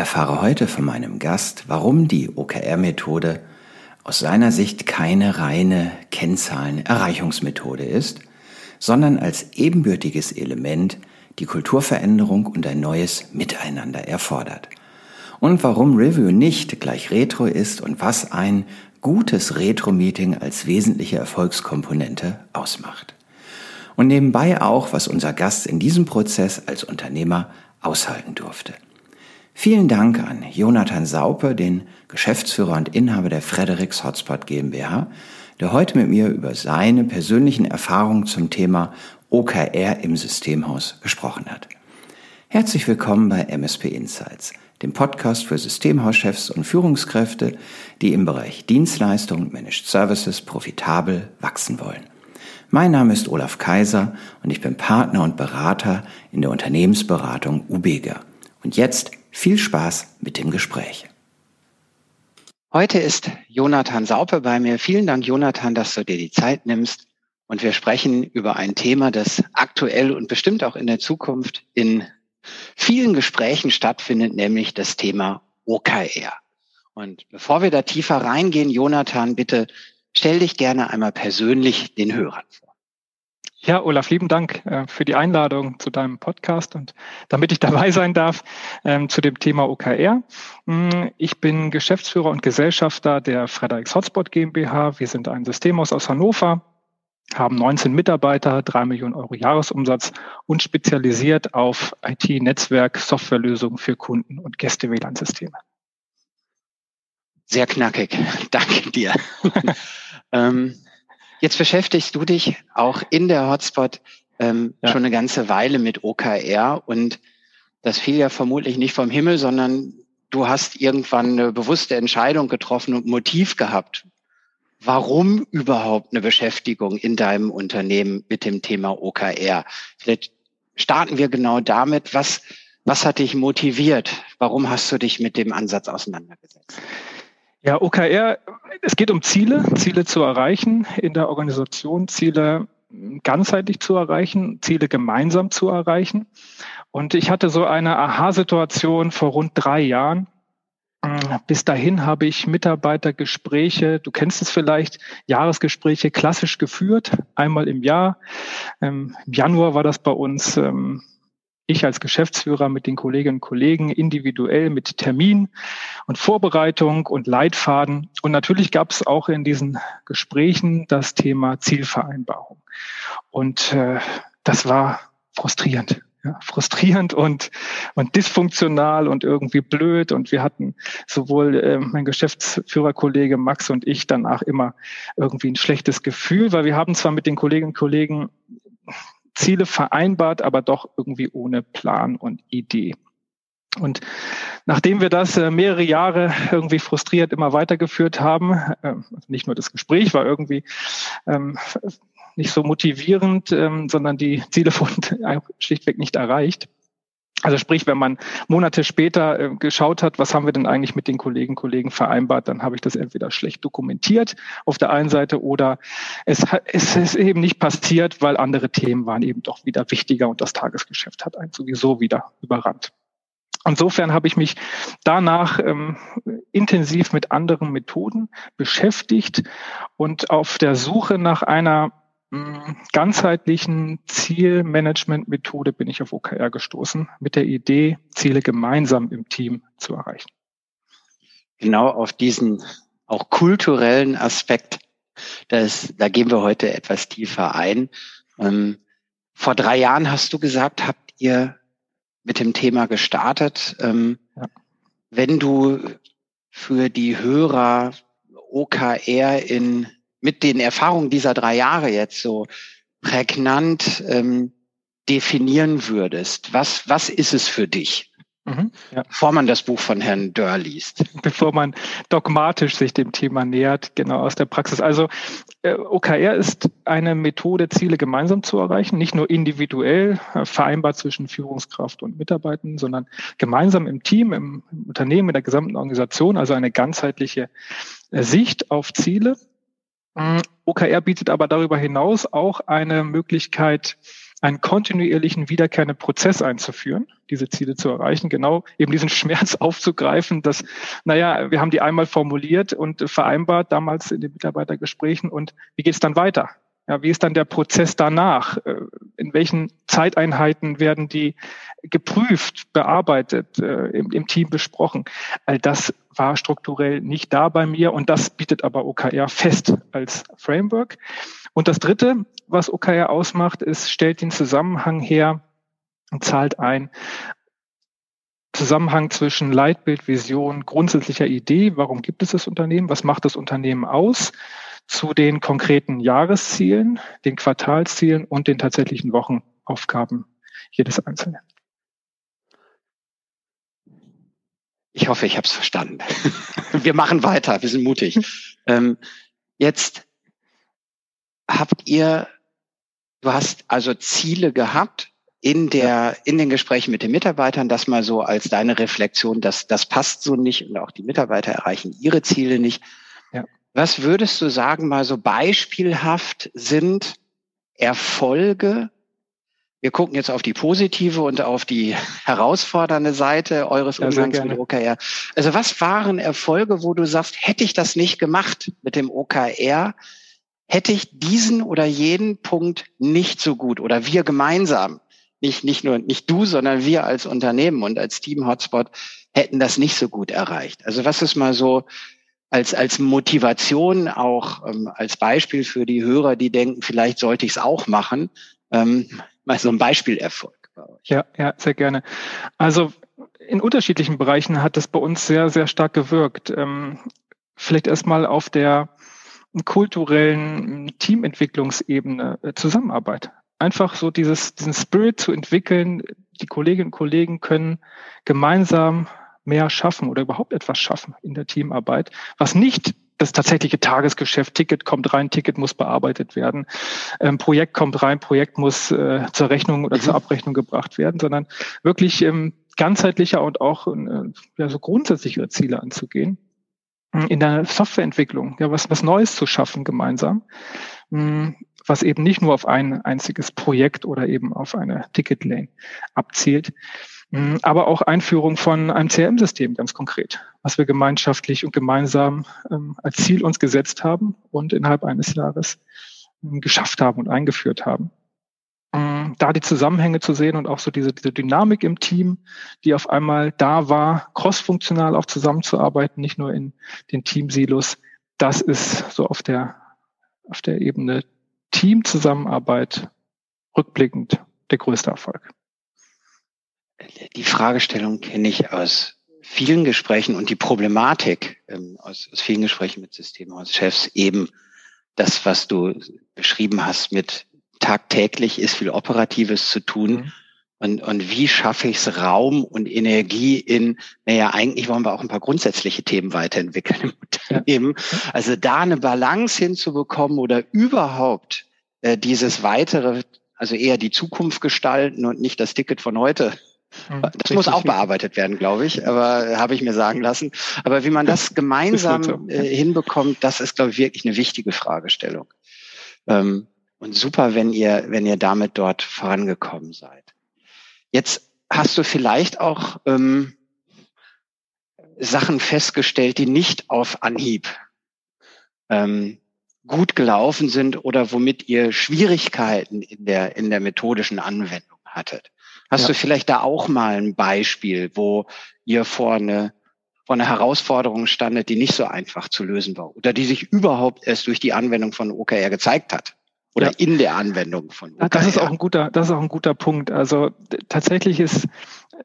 Erfahre heute von meinem Gast, warum die OKR-Methode aus seiner Sicht keine reine Kennzahlen-Erreichungsmethode ist, sondern als ebenbürtiges Element die Kulturveränderung und ein neues Miteinander erfordert. Und warum Review nicht gleich Retro ist und was ein gutes Retro-Meeting als wesentliche Erfolgskomponente ausmacht. Und nebenbei auch, was unser Gast in diesem Prozess als Unternehmer aushalten durfte. Vielen Dank an Jonathan Saupe, den Geschäftsführer und Inhaber der Fredericks Hotspot GmbH, der heute mit mir über seine persönlichen Erfahrungen zum Thema OKR im Systemhaus gesprochen hat. Herzlich willkommen bei MSP Insights, dem Podcast für Systemhauschefs und Führungskräfte, die im Bereich Dienstleistung und Managed Services profitabel wachsen wollen. Mein Name ist Olaf Kaiser und ich bin Partner und Berater in der Unternehmensberatung Ubega. Und jetzt viel Spaß mit dem Gespräch. Heute ist Jonathan Saupe bei mir. Vielen Dank, Jonathan, dass du dir die Zeit nimmst. Und wir sprechen über ein Thema, das aktuell und bestimmt auch in der Zukunft in vielen Gesprächen stattfindet, nämlich das Thema OKR. Und bevor wir da tiefer reingehen, Jonathan, bitte stell dich gerne einmal persönlich den Hörern vor. Ja, Olaf, lieben Dank äh, für die Einladung zu deinem Podcast und damit ich dabei sein darf ähm, zu dem Thema OKR. Mm, ich bin Geschäftsführer und Gesellschafter der Fredericks Hotspot GmbH. Wir sind ein Systemhaus aus Hannover, haben 19 Mitarbeiter, drei Millionen Euro Jahresumsatz und spezialisiert auf IT-Netzwerk, Softwarelösungen für Kunden und Gäste-WLAN-Systeme. Sehr knackig. Danke dir. ähm, Jetzt beschäftigst du dich auch in der Hotspot ähm, ja. schon eine ganze Weile mit OKR und das fiel ja vermutlich nicht vom Himmel, sondern du hast irgendwann eine bewusste Entscheidung getroffen und Motiv gehabt. Warum überhaupt eine Beschäftigung in deinem Unternehmen mit dem Thema OKR? Vielleicht starten wir genau damit. Was, was hat dich motiviert? Warum hast du dich mit dem Ansatz auseinandergesetzt? Ja, OKR, es geht um Ziele, Ziele zu erreichen in der Organisation, Ziele ganzheitlich zu erreichen, Ziele gemeinsam zu erreichen. Und ich hatte so eine Aha-Situation vor rund drei Jahren. Bis dahin habe ich Mitarbeitergespräche, du kennst es vielleicht, Jahresgespräche klassisch geführt, einmal im Jahr. Ähm, Im Januar war das bei uns ähm, ich als Geschäftsführer mit den Kolleginnen und Kollegen individuell mit Termin und Vorbereitung und Leitfaden. Und natürlich gab es auch in diesen Gesprächen das Thema Zielvereinbarung. Und äh, das war frustrierend. Ja, frustrierend und, und dysfunktional und irgendwie blöd. Und wir hatten sowohl äh, mein Geschäftsführerkollege Max und ich danach immer irgendwie ein schlechtes Gefühl, weil wir haben zwar mit den Kolleginnen und Kollegen Ziele vereinbart, aber doch irgendwie ohne Plan und Idee. Und nachdem wir das äh, mehrere Jahre irgendwie frustriert immer weitergeführt haben, äh, nicht nur das Gespräch war irgendwie ähm, nicht so motivierend, ähm, sondern die Ziele wurden schlichtweg nicht erreicht, also sprich, wenn man Monate später äh, geschaut hat, was haben wir denn eigentlich mit den Kollegen Kollegen vereinbart, dann habe ich das entweder schlecht dokumentiert auf der einen Seite oder es, es ist eben nicht passiert, weil andere Themen waren eben doch wieder wichtiger und das Tagesgeschäft hat einen sowieso wieder überrannt. Insofern habe ich mich danach ähm, intensiv mit anderen Methoden beschäftigt und auf der Suche nach einer ganzheitlichen Zielmanagement-Methode bin ich auf OKR gestoßen, mit der Idee, Ziele gemeinsam im Team zu erreichen. Genau auf diesen auch kulturellen Aspekt, das, da gehen wir heute etwas tiefer ein. Ähm, vor drei Jahren hast du gesagt, habt ihr mit dem Thema gestartet. Ähm, ja. Wenn du für die Hörer OKR in mit den Erfahrungen dieser drei Jahre jetzt so prägnant ähm, definieren würdest, was, was ist es für dich? Mhm, ja. Bevor man das Buch von Herrn Dörr liest. Bevor man dogmatisch sich dem Thema nähert, genau aus der Praxis. Also äh, OKR ist eine Methode, Ziele gemeinsam zu erreichen, nicht nur individuell äh, vereinbart zwischen Führungskraft und Mitarbeitern, sondern gemeinsam im Team, im, Unternehmen, in der gesamten Organisation, also eine ganzheitliche äh, Sicht auf Ziele OKR bietet aber darüber hinaus auch eine Möglichkeit, einen kontinuierlichen wiederkehrenden Prozess einzuführen, diese Ziele zu erreichen, genau eben diesen Schmerz aufzugreifen, dass, naja, wir haben die einmal formuliert und vereinbart damals in den Mitarbeitergesprächen und wie geht es dann weiter? Ja, wie ist dann der Prozess danach? Äh, in welchen Zeiteinheiten werden die geprüft, bearbeitet, äh, im, im, Team besprochen? All das war strukturell nicht da bei mir und das bietet aber OKR fest als Framework. Und das Dritte, was OKR ausmacht, ist, stellt den Zusammenhang her und zahlt ein, Zusammenhang zwischen Leitbild, Vision, grundsätzlicher Idee, warum gibt es das Unternehmen, was macht das Unternehmen aus, zu den konkreten Jahreszielen, den Quartalszielen und den tatsächlichen Wochenaufgaben jedes Einzelnen. Ich hoffe, ich habe es verstanden. wir machen weiter, wir sind mutig. Ähm, jetzt habt ihr, du hast also Ziele gehabt in der, in den Gesprächen mit den Mitarbeitern, das mal so als deine Reflexion, dass das passt so nicht und auch die Mitarbeiter erreichen ihre Ziele nicht. Was würdest du sagen, mal so beispielhaft sind Erfolge? Wir gucken jetzt auf die positive und auf die herausfordernde Seite eures ja, Umgangs mit OKR. Also was waren Erfolge, wo du sagst, hätte ich das nicht gemacht mit dem OKR, hätte ich diesen oder jenen Punkt nicht so gut oder wir gemeinsam, nicht, nicht nur, nicht du, sondern wir als Unternehmen und als Team Hotspot hätten das nicht so gut erreicht. Also was ist mal so als, als Motivation auch ähm, als Beispiel für die Hörer, die denken, vielleicht sollte ich es auch machen, ähm, mal so ein Beispielerfolg. Ja, ja, sehr gerne. Also in unterschiedlichen Bereichen hat das bei uns sehr, sehr stark gewirkt. Ähm, vielleicht erstmal auf der kulturellen Teamentwicklungsebene äh, Zusammenarbeit. Einfach so dieses, diesen Spirit zu entwickeln. Die Kolleginnen und Kollegen können gemeinsam mehr schaffen oder überhaupt etwas schaffen in der Teamarbeit, was nicht das tatsächliche Tagesgeschäft, Ticket kommt rein, Ticket muss bearbeitet werden, ähm, Projekt kommt rein, Projekt muss äh, zur Rechnung oder mhm. zur Abrechnung gebracht werden, sondern wirklich ähm, ganzheitlicher und auch äh, ja, so grundsätzlichere Ziele anzugehen. Hm, in der Softwareentwicklung, ja, was, was Neues zu schaffen gemeinsam, hm, was eben nicht nur auf ein einziges Projekt oder eben auf eine Ticketlane abzielt. Mhm, aber auch Einführung von einem CRM-System ganz konkret, was wir gemeinschaftlich und gemeinsam ähm, als Ziel uns gesetzt haben und innerhalb eines Jahres ähm, geschafft haben und eingeführt haben. Ähm, da die Zusammenhänge zu sehen und auch so diese, diese Dynamik im Team, die auf einmal da war, crossfunktional auch zusammenzuarbeiten, nicht nur in den Teamsilos, das ist so auf der, auf der Ebene Teamzusammenarbeit rückblickend der größte Erfolg die Fragestellung kenne ich aus vielen Gesprächen und die Problematik ähm, aus, aus vielen Gesprächen mit Systemhauschefs eben das, was du beschrieben hast mit tagtäglich ist viel Operatives zu tun. Mhm. Und, und wie schaffe ich es, Raum und Energie in, naja, eigentlich wollen wir auch ein paar grundsätzliche Themen weiterentwickeln im Unternehmen. Ja. Also da eine Balance hinzubekommen oder überhaupt äh, dieses weitere, also eher die Zukunft gestalten und nicht das Ticket von heute das Richtig muss auch bearbeitet werden, glaube ich, aber habe ich mir sagen lassen. Aber wie man das gemeinsam so. äh, hinbekommt, das ist, glaube ich, wirklich eine wichtige Fragestellung. Ähm, und super, wenn ihr, wenn ihr damit dort vorangekommen seid. Jetzt hast du vielleicht auch ähm, Sachen festgestellt, die nicht auf Anhieb ähm, gut gelaufen sind oder womit ihr Schwierigkeiten in der, in der methodischen Anwendung hattet. Hast ja. du vielleicht da auch mal ein Beispiel, wo ihr vor eine, vor eine Herausforderung standet, die nicht so einfach zu lösen war oder die sich überhaupt erst durch die Anwendung von OKR gezeigt hat? Oder ja. in der Anwendung von OKR. Das ist auch ein guter, das ist auch ein guter Punkt. Also tatsächlich ist,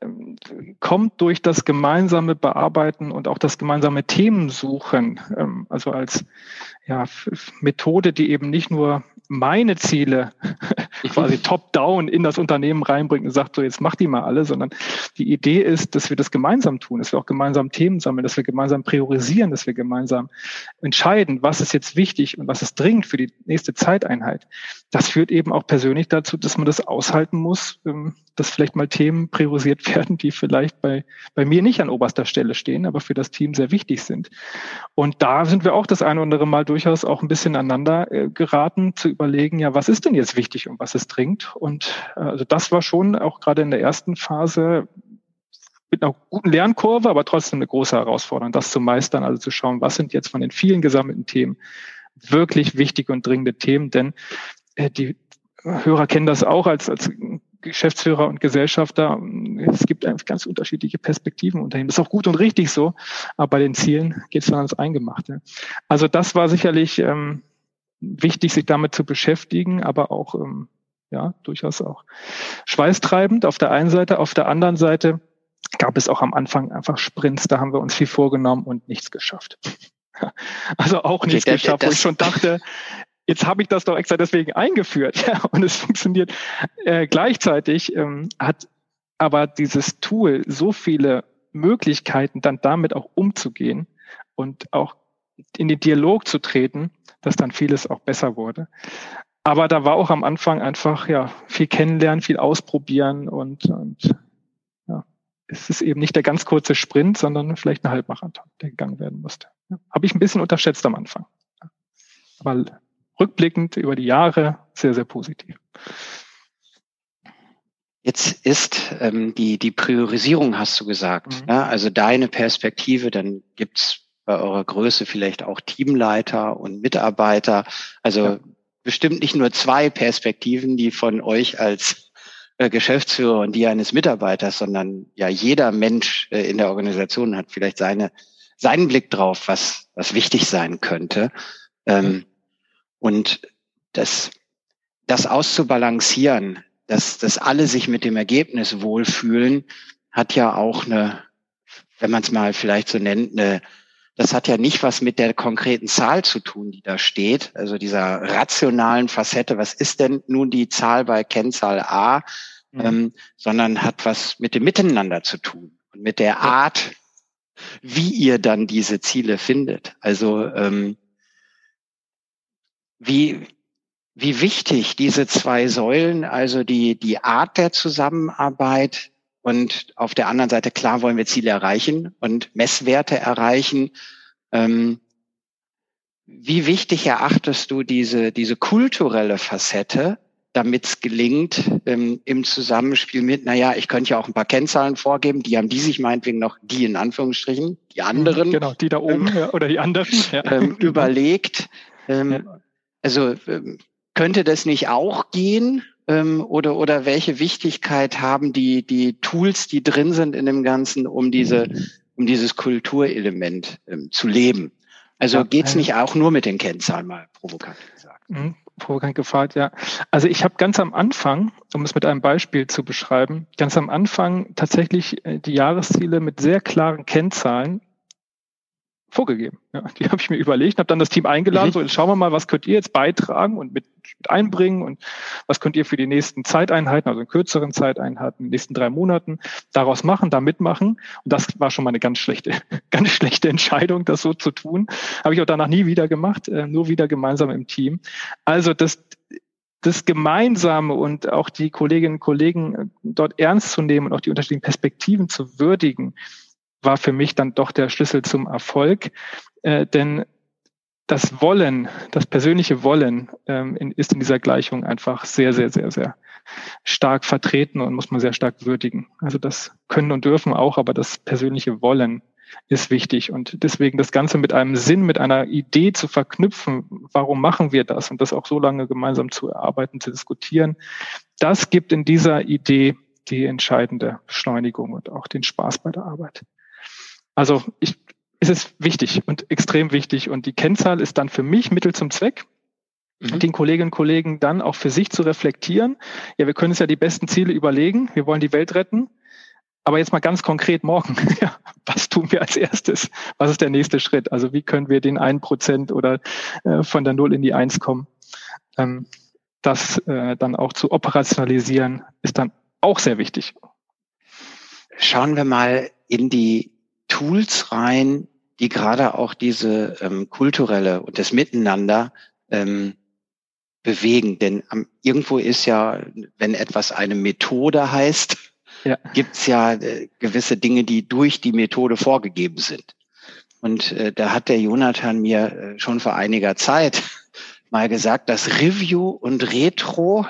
ähm, kommt durch das gemeinsame Bearbeiten und auch das gemeinsame Themensuchen, ähm, also als ja, Methode, die eben nicht nur meine Ziele quasi top-down in das Unternehmen reinbringt und sagt, so jetzt mach die mal alle, sondern die Idee ist, dass wir das gemeinsam tun, dass wir auch gemeinsam Themen sammeln, dass wir gemeinsam priorisieren, dass wir gemeinsam entscheiden, was ist jetzt wichtig und was ist dringend für die nächste Zeiteinheit. Das führt eben auch persönlich dazu, dass man das aushalten muss, ähm, dass vielleicht mal Themen priorisiert werden, die vielleicht bei, bei mir nicht an oberster Stelle stehen, aber für das Team sehr wichtig sind. Und da sind wir auch das eine oder andere Mal durchaus auch ein bisschen aneinander äh, geraten, zu überlegen, ja, was ist denn jetzt wichtig und was ist dringend? Und äh, also das war schon auch gerade in der ersten Phase mit einer guten Lernkurve, aber trotzdem eine große Herausforderung, das zu meistern, also zu schauen, was sind jetzt von den vielen gesammelten Themen wirklich wichtige und dringende Themen, denn äh, die Hörer kennen das auch als, als Geschäftsführer und Gesellschafter. Es gibt einfach ganz unterschiedliche Perspektiven Unternehmen. Das ist auch gut und richtig so, aber bei den Zielen geht es dann ans Eingemachte. Also das war sicherlich ähm, wichtig, sich damit zu beschäftigen, aber auch ähm, ja durchaus auch schweißtreibend auf der einen Seite, auf der anderen Seite gab es auch am Anfang einfach Sprints, da haben wir uns viel vorgenommen und nichts geschafft. Also auch nichts okay, geschafft, wo ich schon dachte, jetzt habe ich das doch extra deswegen eingeführt ja, und es funktioniert. Äh, gleichzeitig ähm, hat aber dieses Tool so viele Möglichkeiten, dann damit auch umzugehen und auch in den Dialog zu treten, dass dann vieles auch besser wurde. Aber da war auch am Anfang einfach ja viel kennenlernen, viel ausprobieren und, und es ist eben nicht der ganz kurze Sprint, sondern vielleicht ein Halbmarathon, der gegangen werden musste. Ja, Habe ich ein bisschen unterschätzt am Anfang. Aber rückblickend über die Jahre sehr, sehr positiv. Jetzt ist ähm, die, die Priorisierung, hast du gesagt. Mhm. Ja, also deine Perspektive, dann gibt's bei eurer Größe vielleicht auch Teamleiter und Mitarbeiter. Also ja. bestimmt nicht nur zwei Perspektiven, die von euch als äh, Geschäftsführer und die eines Mitarbeiters, sondern ja jeder Mensch äh, in der Organisation hat vielleicht seine, seinen Blick drauf, was, was wichtig sein könnte. Ähm, und das, das auszubalancieren, dass, dass alle sich mit dem Ergebnis wohlfühlen, hat ja auch eine, wenn man es mal vielleicht so nennt, eine, das hat ja nicht was mit der konkreten Zahl zu tun, die da steht, also dieser rationalen Facette, was ist denn nun die Zahl bei Kennzahl A, mhm. ähm, sondern hat was mit dem Miteinander zu tun und mit der Art, wie ihr dann diese Ziele findet. Also ähm, wie, wie wichtig diese zwei Säulen, also die, die Art der Zusammenarbeit und auf der anderen Seite, klar wollen wir Ziele erreichen und Messwerte erreichen. Ähm, wie wichtig erachtest du diese, diese kulturelle Facette, damit es gelingt, ähm, im Zusammenspiel mit, naja, ich könnte ja auch ein paar Kennzahlen vorgeben, die haben die sich meinetwegen noch, die in Anführungsstrichen, die anderen. Genau, die da oben ähm, ja, oder die anderen. Ja. Ähm, überlegt. Ähm, also ähm, könnte das nicht auch gehen? ähm, oder, oder welche Wichtigkeit haben die, die Tools, die drin sind in dem Ganzen, um diese, um dieses Kulturelement ähm, zu leben? Also geht's nicht auch nur mit den Kennzahlen mal provokant gesagt? Mhm, provokant gefragt, ja. Also ich habe ganz am Anfang, um es mit einem Beispiel zu beschreiben, ganz am Anfang tatsächlich äh, die Jahresziele mit sehr klaren Kennzahlen vorgegeben. Ja, die habe ich mir überlegt, habe dann das Team eingeladen, mhm. so jetzt schauen wir mal, was könnt ihr jetzt beitragen und mit, mit, einbringen und was könnt ihr für die nächsten Zeiteinheiten, also in kürzeren Zeiteinheiten, in den nächsten drei Monaten daraus machen, da mitmachen. Und das war schon mal eine ganz schlechte, ganz schlechte Entscheidung, das so zu tun. Habe ich auch danach nie wieder gemacht, äh, nur wieder gemeinsam im Team. Also das, das Gemeinsame und auch die Kolleginnen und Kollegen äh, dort ernst zu nehmen und auch die unterschiedlichen Perspektiven zu würdigen, war für mich dann doch der Schlüssel zum Erfolg. Äh, denn das Wollen, das persönliche Wollen ähm, in, ist in dieser Gleichung einfach sehr, sehr, sehr, sehr stark vertreten und muss man sehr stark würdigen. Also das können und dürfen auch, aber das persönliche Wollen ist wichtig. Und deswegen das Ganze mit einem Sinn, mit einer Idee zu verknüpfen, warum machen wir das und das auch so lange gemeinsam zu erarbeiten, zu diskutieren, das gibt in dieser Idee die entscheidende Beschleunigung und auch den Spaß bei der Arbeit. Also ich, es ist wichtig und extrem wichtig. Und die Kennzahl ist dann für mich Mittel zum Zweck, mhm. den Kolleginnen und Kollegen dann auch für sich zu reflektieren. Ja, wir können uns ja die besten Ziele überlegen. Wir wollen die Welt retten. Aber jetzt mal ganz konkret morgen. Ja, was tun wir als erstes? Was ist der nächste Schritt? Also wie können wir den einen Prozent oder äh, von der Null in die Eins kommen? Ähm, das äh, dann auch zu operationalisieren, ist dann auch sehr wichtig. Schauen wir mal in die Tools rein, die gerade auch diese ähm, kulturelle und das Miteinander ähm, bewegen? Denn um, irgendwo ist ja, wenn etwas eine Methode heißt, ja. gibt es ja äh, gewisse Dinge, die durch die Methode vorgegeben sind. Und äh, da hat der Jonathan mir äh, schon vor einiger Zeit mal gesagt, dass Review und Retro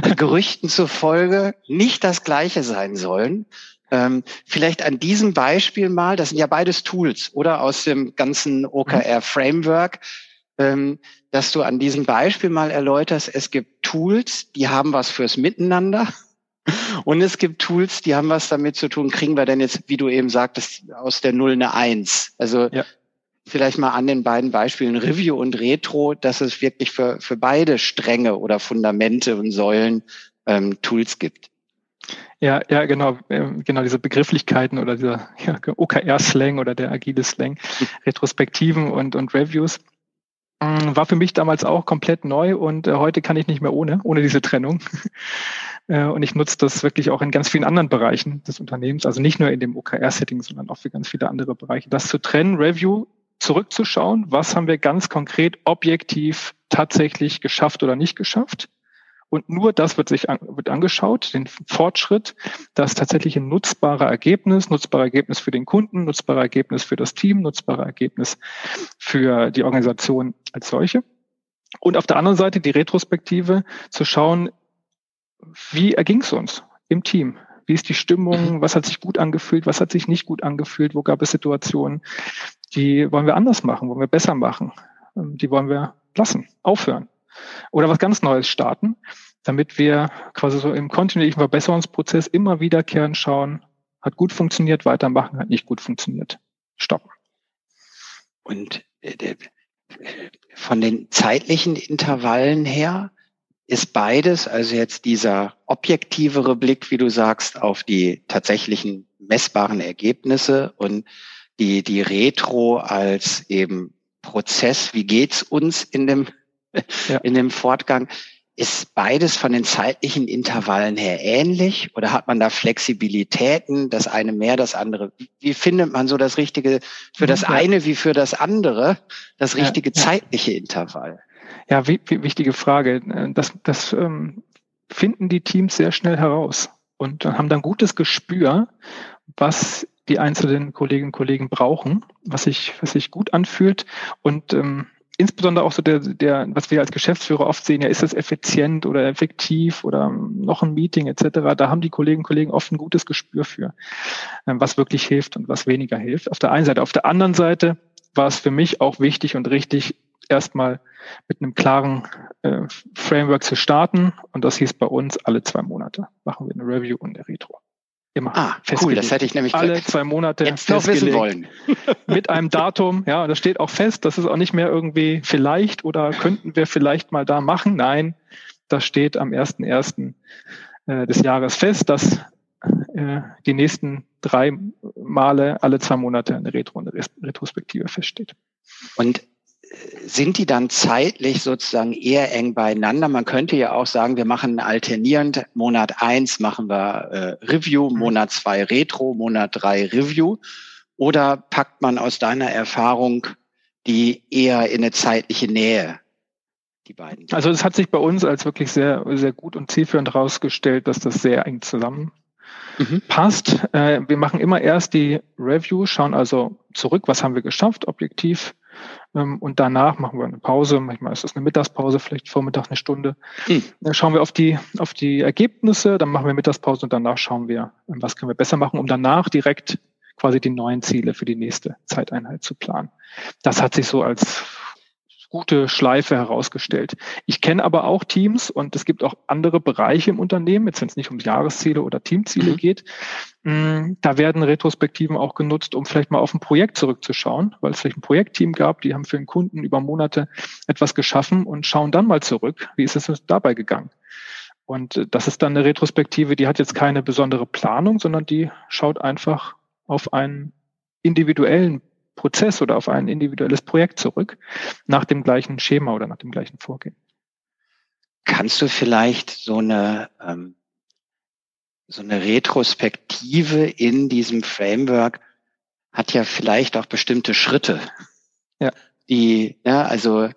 Gerüchten zufolge nicht das gleiche sein sollen. Ähm, vielleicht an diesem Beispiel mal, das sind ja beides Tools, oder aus dem ganzen OKR-Framework, ähm, dass du an diesem Beispiel mal erläuterst, es gibt Tools, die haben was fürs Miteinander und es gibt Tools, die haben was damit zu tun, kriegen wir denn jetzt, wie du eben sagtest, aus der Null eine Eins. Also ja. vielleicht mal an den beiden Beispielen Review und Retro, dass es wirklich für, für beide Stränge oder Fundamente und Säulen ähm, Tools gibt. Ja, ja, genau, ähm, genau diese Begrifflichkeiten oder dieser ja, OKR-Slang oder der agile Slang, Retrospektiven und, und Reviews. Mm, war für mich damals auch komplett neu und äh, heute kann ich nicht mehr ohne, ohne diese Trennung. äh, und ich nutze das wirklich auch in ganz vielen anderen Bereichen des Unternehmens, also nicht nur in dem OKR-Setting, sondern auch für ganz viele andere Bereiche. Das zu trennen, Review, zurückzuschauen, was haben wir ganz konkret objektiv tatsächlich geschafft oder nicht geschafft und nur das wird sich an, wird angeschaut, den Fortschritt, das tatsächliche nutzbare Ergebnis, nutzbare Ergebnis für den Kunden, nutzbare Ergebnis für das Team, nutzbare Ergebnis für die Organisation als solche. Und auf der anderen Seite die Retrospektive zu schauen, wie erging es uns im Team? Wie ist die Stimmung? Was hat sich gut angefühlt? Was hat sich nicht gut angefühlt? Wo gab es Situationen, die wollen wir anders machen, wollen wir besser machen? Ähm, die wollen wir lassen, aufhören oder was ganz Neues starten, damit wir quasi so im kontinuierlichen Verbesserungsprozess immer wiederkehren schauen, hat gut funktioniert, weitermachen, hat nicht gut funktioniert, stoppen. Und äh, von den zeitlichen Intervallen her ist beides, also jetzt dieser objektivere Blick, wie du sagst, auf die tatsächlichen messbaren Ergebnisse und die, die Retro als eben Prozess, wie geht's uns in dem ja. in dem Fortgang. Ist beides von den zeitlichen Intervallen her ähnlich oder hat man da Flexibilitäten, das eine mehr, das andere? Wie findet man so das richtige für das ja. eine wie für das andere, das richtige ja, zeitliche Intervall? Ja, wichtige Frage. Das, das ähm, finden die Teams sehr schnell heraus und haben dann gutes Gespür, was die einzelnen Kolleginnen und Kollegen brauchen, was sich, was sich gut anfühlt und ähm, insbesondere auch so der, der, was wir als Geschäftsführer oft sehen, ja, ist das effizient oder effektiv oder noch ein Meeting etc. Da haben die Kolleginnen und Kollegen oft ein gutes Gespür für, ähm, was wirklich hilft und was weniger hilft. Auf der einen Seite. Auf der anderen Seite war es für mich auch wichtig und richtig, erstmal mit einem klaren äh, Framework zu starten. Und das hieß bei uns, alle zwei Monate machen wir eine Review und eine Retro. Immer ah, cool, das hätte ich nämlich alle zwei Monate jetzt noch wissen wollen. mit einem Datum, ja, das steht auch fest, das ist auch nicht mehr irgendwie vielleicht oder könnten wir vielleicht mal da machen. Nein, das steht am 1.1. Äh, des Jahres fest, dass äh, die nächsten drei Male alle zwei Monate eine Retro und eine Retrospektive feststeht. Und sind die dann zeitlich sozusagen eher eng beieinander? Man könnte ja auch sagen, wir machen alternierend. Monat eins machen wir äh, Review, mhm. Monat zwei Retro, Monat drei Review. Oder packt man aus deiner Erfahrung die eher in eine zeitliche Nähe? Die beiden. Also es hat sich bei uns als wirklich sehr, sehr gut und zielführend herausgestellt, dass das sehr eng zusammen mhm. passt. Äh, wir machen immer erst die Review, schauen also zurück, was haben wir geschafft, objektiv und danach machen wir eine Pause. Manchmal ist das eine Mittagspause, vielleicht Vormittag eine Stunde. Hm. Dann schauen wir auf die, auf die Ergebnisse, dann machen wir Mittagspause und danach schauen wir, ähm, was können wir besser machen, um danach direkt quasi die neuen Ziele für die nächste Zeiteinheit zu planen. Das hat sich so als gute Schleife herausgestellt. Ich kenne aber auch Teams und es gibt auch andere Bereiche im Unternehmen, jetzt wenn es nicht um Jahresziele oder Teamziele mhm. geht, mm, da werden Retrospektiven auch genutzt, um vielleicht mal auf ein Projekt zurückzuschauen, weil es vielleicht ein Projektteam gab, die haben für den Kunden über Monate etwas geschaffen und schauen dann mal zurück, wie ist es dabei gegangen. Und äh, das ist dann eine Retrospektive, die hat jetzt keine besondere Planung, sondern die schaut einfach auf einen individuellen Prozess oder auf ein individuelles Projekt zurück, nach dem gleichen Schema oder nach dem gleichen Vorgehen. Kannst du vielleicht so eine, ähm, so eine Retrospektive in diesem Framework hat ja vielleicht auch bestimmte Schritte, ja. die, ja, also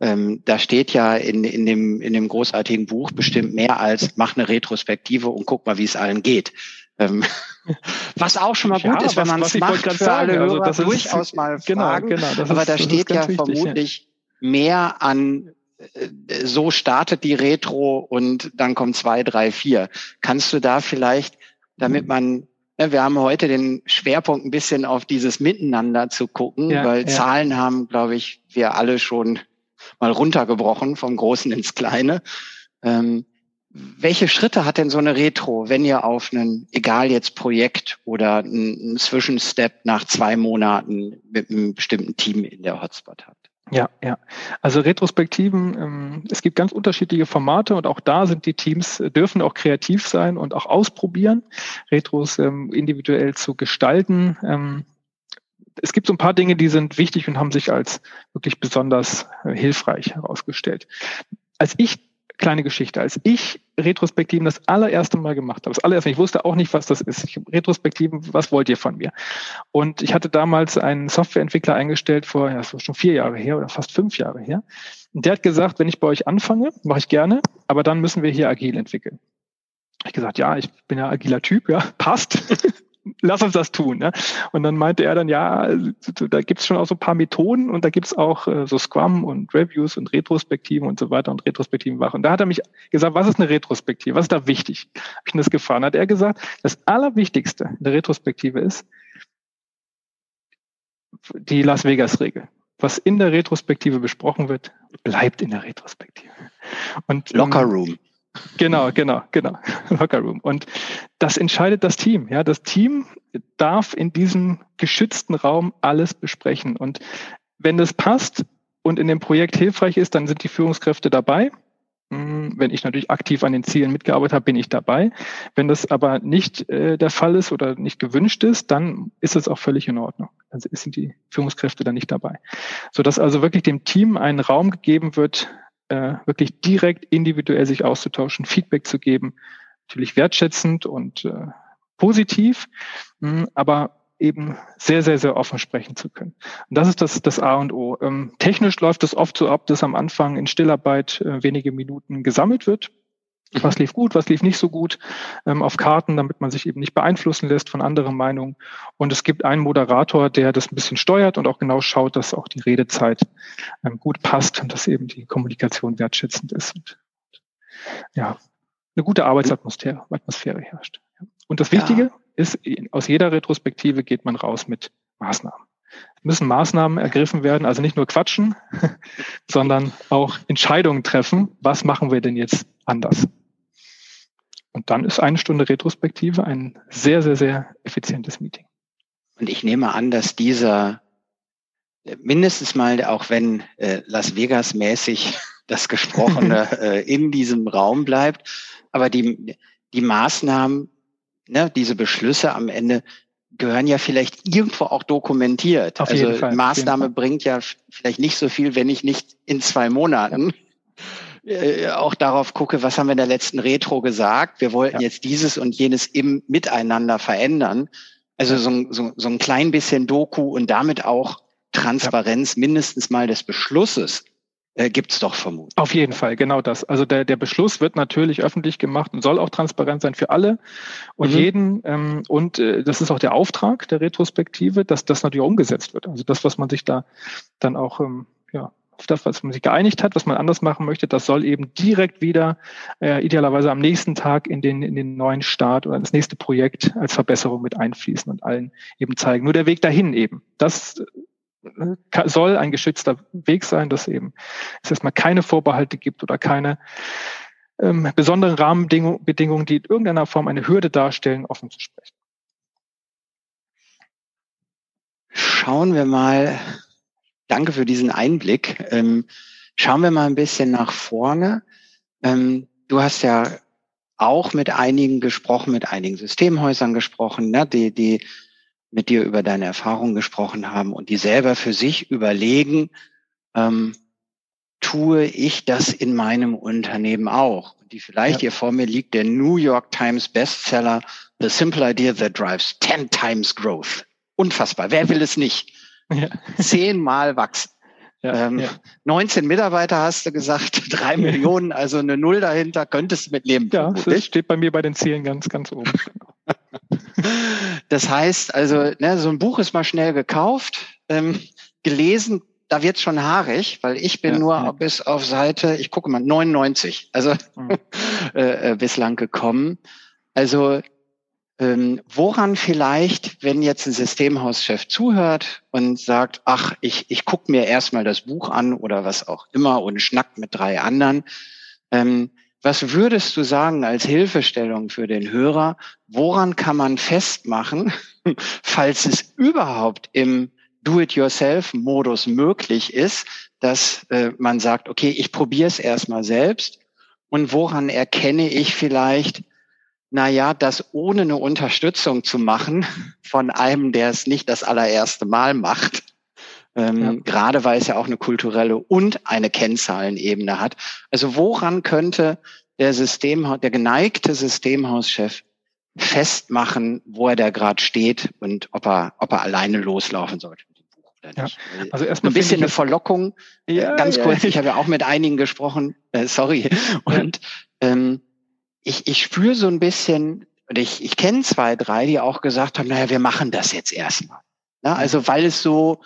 ähm, da steht ja in, in, dem, in dem großartigen Buch bestimmt mehr als mach eine Retrospektive und guck mal, wie es allen geht. Ähm, was auch schon mal gut ja, ist, wenn man es macht für alle also Hörer, also durchaus mal genau, fragen. Genau, Aber ist, da steht ja wichtig, vermutlich ja. mehr an äh, so startet die Retro und dann kommt zwei, drei, vier. Kannst du da vielleicht, damit mhm. man Ne, wir haben heute den Schwerpunkt ein bisschen auf dieses Miteinander zu gucken, ja, weil ja. Zahlen haben, glaube ich, wir alle schon mal runtergebrochen vom Großen ins Kleine. Ähm, welche Schritte hat denn so eine Retro, wenn ihr auf einen, egal jetzt Projekt oder einen Zwischenstep nach zwei Monaten mit einem bestimmten Team in der Hotspot habt? Ja, ja. Also Retrospektiven, ähm, es gibt ganz unterschiedliche Formate und auch da sind die Teams, äh, dürfen auch kreativ sein und auch ausprobieren, Retros ähm, individuell zu gestalten. Ähm, es gibt so ein paar Dinge, die sind wichtig und haben sich als wirklich besonders äh, hilfreich herausgestellt. Als ich kleine Geschichte. Als ich Retrospektiven das allererste Mal gemacht habe, das allererste, ich wusste auch nicht, was das ist. Ich, Retrospektiven, was wollt ihr von mir? Und ich hatte damals einen Softwareentwickler eingestellt vor, ja, das war schon vier Jahre her oder fast fünf Jahre her. Und der hat gesagt, wenn ich bei euch anfange, mache ich gerne, aber dann müssen wir hier agil entwickeln. Ich gesagt, ja, ich bin ja agiler Typ, ja, passt. Lass uns das tun. Ne? Und dann meinte er dann, ja, da gibt's schon auch so ein paar Methoden und da gibt's auch äh, so Scrum und Reviews und Retrospektiven und so weiter und Retrospektiven machen. Und da hat er mich gesagt, was ist eine Retrospektive? Was ist da wichtig? Hab ich ihn das gefragt. Hat er gesagt, das Allerwichtigste in der Retrospektive ist die Las Vegas-Regel. Was in der Retrospektive besprochen wird, bleibt in der Retrospektive. Und, Locker ähm, Room. Genau, genau, genau. Locker Room. Und das entscheidet das Team. Ja, das Team darf in diesem geschützten Raum alles besprechen. Und wenn das passt und in dem Projekt hilfreich ist, dann sind die Führungskräfte dabei. Hm, wenn ich natürlich aktiv an den Zielen mitgearbeitet habe, bin ich dabei. Wenn das aber nicht äh, der Fall ist oder nicht gewünscht ist, dann ist es auch völlig in Ordnung. Dann sind die Führungskräfte dann nicht dabei. Sodass also wirklich dem Team ein Raum gegeben wird, äh, wirklich direkt individuell sich auszutauschen, Feedback zu geben, natürlich wertschätzend und äh, positiv, mh, hm, aber eben sehr, sehr, sehr offen sprechen zu können. Und das ist das, das A und O. Ähm, technisch läuft es oft so ab, dass am Anfang in Stillarbeit äh, wenige Minuten gesammelt wird. Was lief gut, was lief nicht so gut ähm, auf Karten, damit man sich eben nicht beeinflussen lässt von anderen Meinungen. Und es gibt einen Moderator, der das ein bisschen steuert und auch genau schaut, dass auch die Redezeit ähm, gut passt und dass eben die Kommunikation wertschätzend ist und ja, eine gute Arbeitsatmosphäre Atmosphäre herrscht. Und das Wichtige ja. ist, aus jeder Retrospektive geht man raus mit Maßnahmen. Es müssen Maßnahmen ergriffen werden, also nicht nur quatschen, sondern auch Entscheidungen treffen. Was machen wir denn jetzt anders? Und dann ist eine Stunde Retrospektive ein sehr, sehr, sehr effizientes Meeting. Und ich nehme an, dass dieser mindestens mal, auch wenn äh, Las Vegas mäßig das Gesprochene äh, in diesem Raum bleibt, aber die, die Maßnahmen, ne, diese Beschlüsse am Ende gehören ja vielleicht irgendwo auch dokumentiert. Auf also Fall, Maßnahme bringt ja vielleicht nicht so viel, wenn ich nicht in zwei Monaten äh, auch darauf gucke, was haben wir in der letzten Retro gesagt. Wir wollten ja. jetzt dieses und jenes im Miteinander verändern. Also so, so, so ein klein bisschen Doku und damit auch Transparenz ja. mindestens mal des Beschlusses äh, gibt es doch vermutlich. Auf jeden Fall, genau das. Also der, der Beschluss wird natürlich öffentlich gemacht und soll auch transparent sein für alle und mhm. jeden. Ähm, und äh, das ist auch der Auftrag der Retrospektive, dass das natürlich auch umgesetzt wird. Also das, was man sich da dann auch ähm, ja, auf das, was man sich geeinigt hat, was man anders machen möchte, das soll eben direkt wieder äh, idealerweise am nächsten Tag in den, in den neuen Start oder ins nächste Projekt als Verbesserung mit einfließen und allen eben zeigen. Nur der Weg dahin eben. Das soll ein geschützter Weg sein, dass eben es erstmal keine Vorbehalte gibt oder keine ähm, besonderen Rahmenbedingungen, die in irgendeiner Form eine Hürde darstellen, offen zu sprechen. Schauen wir mal, danke für diesen Einblick. Ähm, schauen wir mal ein bisschen nach vorne. Ähm, du hast ja auch mit einigen gesprochen, mit einigen Systemhäusern gesprochen, ne, die, die mit dir über deine Erfahrungen gesprochen haben und die selber für sich überlegen, ähm, tue ich das in meinem Unternehmen auch? Die vielleicht ja. hier vor mir liegt, der New York Times Bestseller The Simple Idea That Drives 10 Times Growth. Unfassbar. Wer will es nicht? Ja. Zehnmal wachsen. Ja, ähm, ja. 19 Mitarbeiter hast du gesagt, drei Millionen, also eine Null dahinter, könntest du mitnehmen. Ja, das steht bei mir bei den Zielen ganz, ganz oben. das heißt also, ne, so ein Buch ist mal schnell gekauft, ähm, gelesen, da wird's schon haarig, weil ich bin ja, nur ja. bis auf Seite, ich gucke mal, 99, also mhm. äh, äh, bislang gekommen. Also ähm, woran vielleicht, wenn jetzt ein Systemhauschef zuhört und sagt, ach, ich, ich gucke mir erstmal das Buch an oder was auch immer und schnackt mit drei anderen, ähm, was würdest du sagen als Hilfestellung für den Hörer? Woran kann man festmachen, falls es überhaupt im Do-it-yourself-Modus möglich ist, dass äh, man sagt, okay, ich probiere es erstmal selbst und woran erkenne ich vielleicht, naja, das ohne eine Unterstützung zu machen von einem, der es nicht das allererste Mal macht, ähm, ja. gerade weil es ja auch eine kulturelle und eine Kennzahlenebene hat. Also woran könnte der System, der geneigte Systemhauschef festmachen, wo er da gerade steht und ob er, ob er alleine loslaufen sollte. Ja. Also erstmal ein bisschen eine Verlockung. Ja, ganz kurz, ich habe ja auch mit einigen gesprochen, äh, sorry. Und ähm, ich, ich spüre so ein bisschen, und ich, ich kenne zwei, drei, die auch gesagt haben, naja, wir machen das jetzt erstmal. Ja, mhm. also weil es so,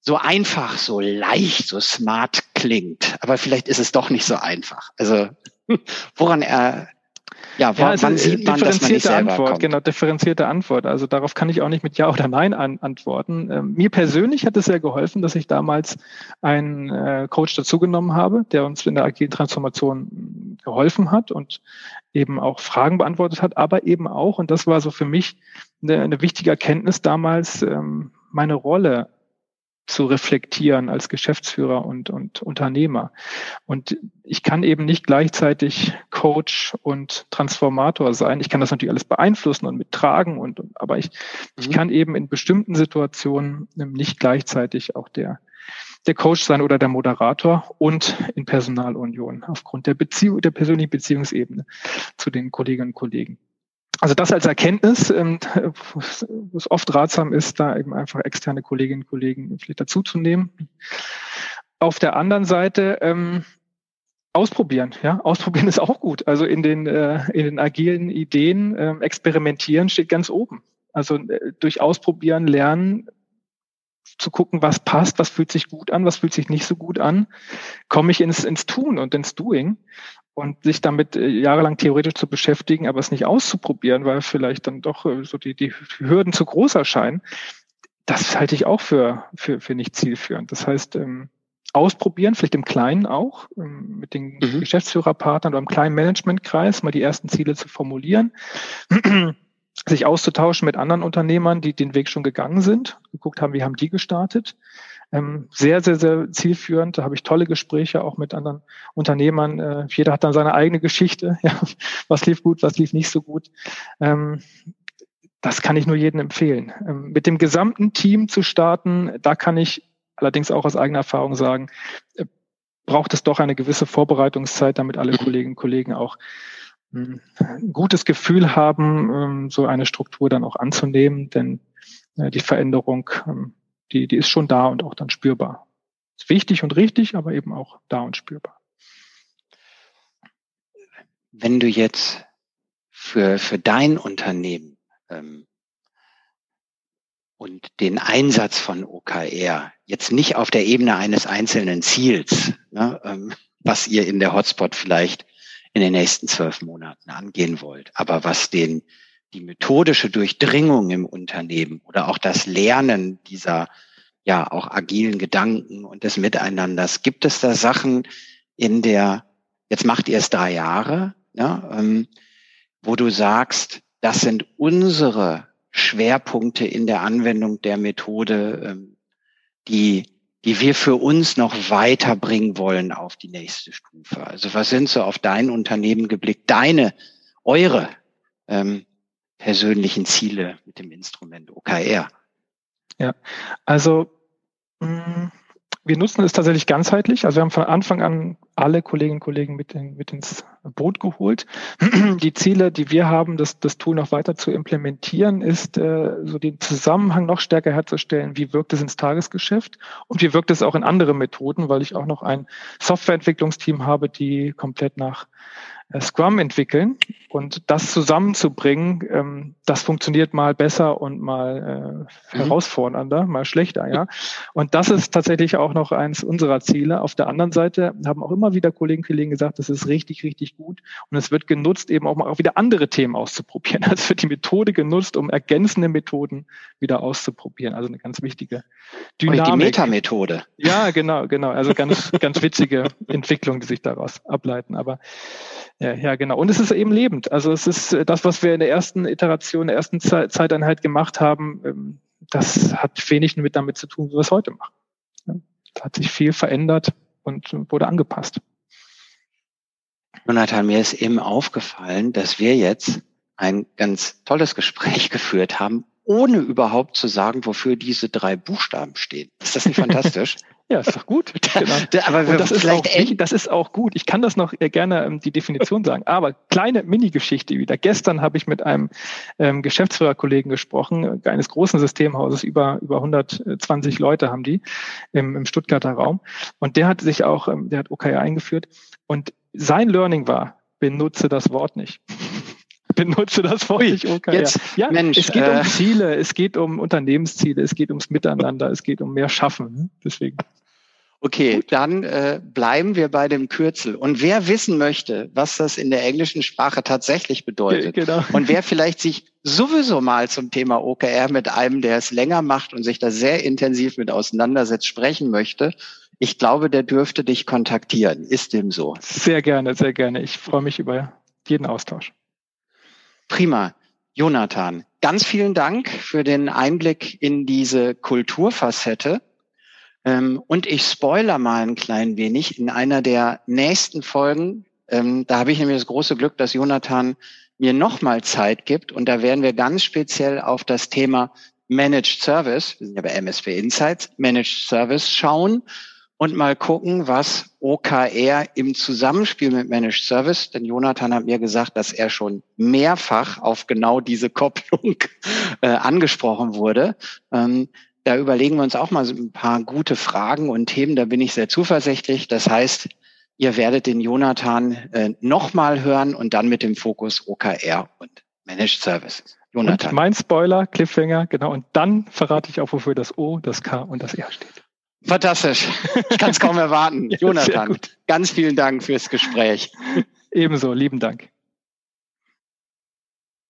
so einfach, so leicht, so smart klingt. Aber vielleicht ist es doch nicht so einfach. Also woran er ja, ja also wann sieht man, dass man nicht selber Antwort, kommt? Genau, differenzierte Antwort. Also darauf kann ich auch nicht mit Ja oder Nein an, antworten. Ähm, mir persönlich hat es sehr geholfen, dass ich damals einen äh, Coach dazugenommen habe, der uns in der agilen Transformation geholfen hat und eben auch Fragen beantwortet hat, aber eben auch, und das war so für mich eine, eine wichtige Erkenntnis damals, ähm, meine Rolle zu reflektieren als Geschäftsführer und, und Unternehmer. Und ich kann eben nicht gleichzeitig Coach und Transformator sein. Ich kann das natürlich alles beeinflussen und mittragen und, aber ich, mhm. ich kann eben in bestimmten Situationen nicht gleichzeitig auch der, der Coach sein oder der Moderator und in Personalunion aufgrund der Beziehung, der persönlichen Beziehungsebene zu den Kolleginnen und Kollegen. Also das als Erkenntnis, ähm, was oft ratsam ist, da eben einfach externe Kolleginnen und Kollegen vielleicht dazuzunehmen. Auf der anderen Seite ähm, ausprobieren, ja, ausprobieren ist auch gut. Also in den äh, in den agilen Ideen äh, experimentieren steht ganz oben. Also äh, durch Ausprobieren lernen zu gucken, was passt, was fühlt sich gut an, was fühlt sich nicht so gut an, komme ich ins, ins Tun und ins Doing und sich damit äh, jahrelang theoretisch zu beschäftigen, aber es nicht auszuprobieren, weil vielleicht dann doch äh, so die, die Hürden zu groß erscheinen, das halte ich auch für, für, für nicht zielführend. Das heißt, ähm, ausprobieren, vielleicht im Kleinen auch, ähm, mit den mhm. Geschäftsführerpartnern oder im kleinen Managementkreis mal die ersten Ziele zu formulieren, sich auszutauschen mit anderen Unternehmern, die den Weg schon gegangen sind, geguckt haben, wie haben die gestartet, ähm, sehr, sehr, sehr zielführend. Da habe ich tolle Gespräche auch mit anderen Unternehmern. Äh, jeder hat dann seine eigene Geschichte. Ja, was lief gut, was lief nicht so gut. Ähm, das kann ich nur jedem empfehlen. Ähm, mit dem gesamten Team zu starten, da kann ich allerdings auch aus eigener Erfahrung sagen, äh, braucht es doch eine gewisse Vorbereitungszeit, damit alle Kolleginnen und Kollegen auch ein gutes Gefühl haben, ähm, so eine Struktur dann auch anzunehmen, denn äh, die Veränderung ähm, die, die ist schon da und auch dann spürbar. Ist wichtig und richtig, aber eben auch da und spürbar. Wenn du jetzt für, für dein Unternehmen ähm, und den Einsatz von OKR jetzt nicht auf der Ebene eines einzelnen Ziels, ne, ähm, was ihr in der Hotspot vielleicht in den nächsten zwölf Monaten angehen wollt, aber was den die methodische Durchdringung im Unternehmen oder auch das Lernen dieser ja auch agilen Gedanken und des Miteinanders. Gibt es da Sachen in der, jetzt macht ihr es drei Jahre, ja, ähm, wo du sagst, das sind unsere Schwerpunkte in der Anwendung der Methode, ähm, die, die wir für uns noch weiterbringen wollen auf die nächste Stufe. Also was sind so auf dein Unternehmen geblickt, deine, eure ähm, persönlichen Ziele mit dem Instrument OKR? Ja, also mh, mm, wir nutzen es tatsächlich ganzheitlich. Also wir haben von Anfang an alle Kolleginnen und Kollegen mit, in, mit ins Boot geholt. Die Ziele, die wir haben, das, das Tool noch weiter zu implementieren, ist äh, so den Zusammenhang noch stärker herzustellen. Wie wirkt es ins Tagesgeschäft und wie wirkt es auch in andere Methoden, weil ich auch noch ein Softwareentwicklungsteam habe, die komplett nach äh, Scrum entwickeln und das zusammenzubringen, ähm, das funktioniert mal besser und mal äh, mhm. herausfordernder, mal schlechter, ja. Und das ist tatsächlich auch noch eins unserer Ziele. Auf der anderen Seite haben auch immer wieder Kollegen, Kollegen gesagt, das ist richtig, richtig gut und es wird genutzt, eben auch mal auch wieder andere Themen auszuprobieren. Also es wird die Methode genutzt, um ergänzende Methoden wieder auszuprobieren. Also eine ganz wichtige Dynamik. Und die Metamethode. Ja, genau, genau. Also ganz, ganz witzige Entwicklungen, die sich daraus ableiten. Aber ja, ja, genau. Und es ist eben lebend. Also es ist äh, das, was wir in der ersten Iteration, in der ersten Zeiteinheit gemacht haben, ähm, das hat wenig mit damit zu tun, wie wir es heute machen. Da hat sich viel verändert und wurde angepasst. Jonathan, mir ist eben aufgefallen, dass wir jetzt ein ganz tolles Gespräch geführt haben, ohne überhaupt zu sagen, wofür diese drei Buchstaben stehen. Ist das nicht fantastisch? Ja, ist doch gut. Genau. Aber das ist, auch, das ist auch gut. Ich kann das noch gerne ähm, die Definition sagen. Aber kleine Mini-Geschichte wieder. Gestern habe ich mit einem ähm, Geschäftsführerkollegen gesprochen, eines großen Systemhauses, über, über 120 Leute haben die im, im Stuttgarter Raum. Und der hat sich auch, ähm, der hat OKR eingeführt. Und sein Learning war, benutze das Wort nicht benutze das Wort nicht OKR. Jetzt, ja, Mensch, es geht äh, um Ziele, es geht um Unternehmensziele, es geht ums Miteinander, es geht um mehr Schaffen. Deswegen. Okay, Gut. dann äh, bleiben wir bei dem Kürzel. Und wer wissen möchte, was das in der englischen Sprache tatsächlich bedeutet genau. und wer vielleicht sich sowieso mal zum Thema OKR mit einem, der es länger macht und sich da sehr intensiv mit auseinandersetzt, sprechen möchte, ich glaube, der dürfte dich kontaktieren. Ist dem so? Sehr gerne, sehr gerne. Ich freue mich über jeden Austausch. Prima. Jonathan, ganz vielen Dank für den Einblick in diese Kulturfacette. Ähm, und ich spoiler mal ein klein wenig. In einer der nächsten Folgen, ähm, da habe ich nämlich das große Glück, dass Jonathan mir nochmal Zeit gibt. Und da werden wir ganz speziell auf das Thema Managed Service, wir sind ja bei MSW Insights, Managed Service schauen und mal gucken, was OKR im Zusammenspiel mit Managed Service, denn Jonathan hat mir gesagt, dass er schon mehrfach auf genau diese Kopplung äh, angesprochen wurde. Ähm, da überlegen wir uns auch mal so ein paar gute Fragen und Themen. Da bin ich sehr zuversichtlich. Das heißt, ihr werdet den Jonathan äh, nochmal hören und dann mit dem Fokus OKR und Managed Services. Jonathan. Und mein Spoiler, Cliffhanger, genau. Und dann verrate ich auch, wofür das O, das K und das R steht. Fantastisch. Ich kann es kaum erwarten. Jonathan, ganz vielen Dank fürs Gespräch. Ebenso, lieben Dank.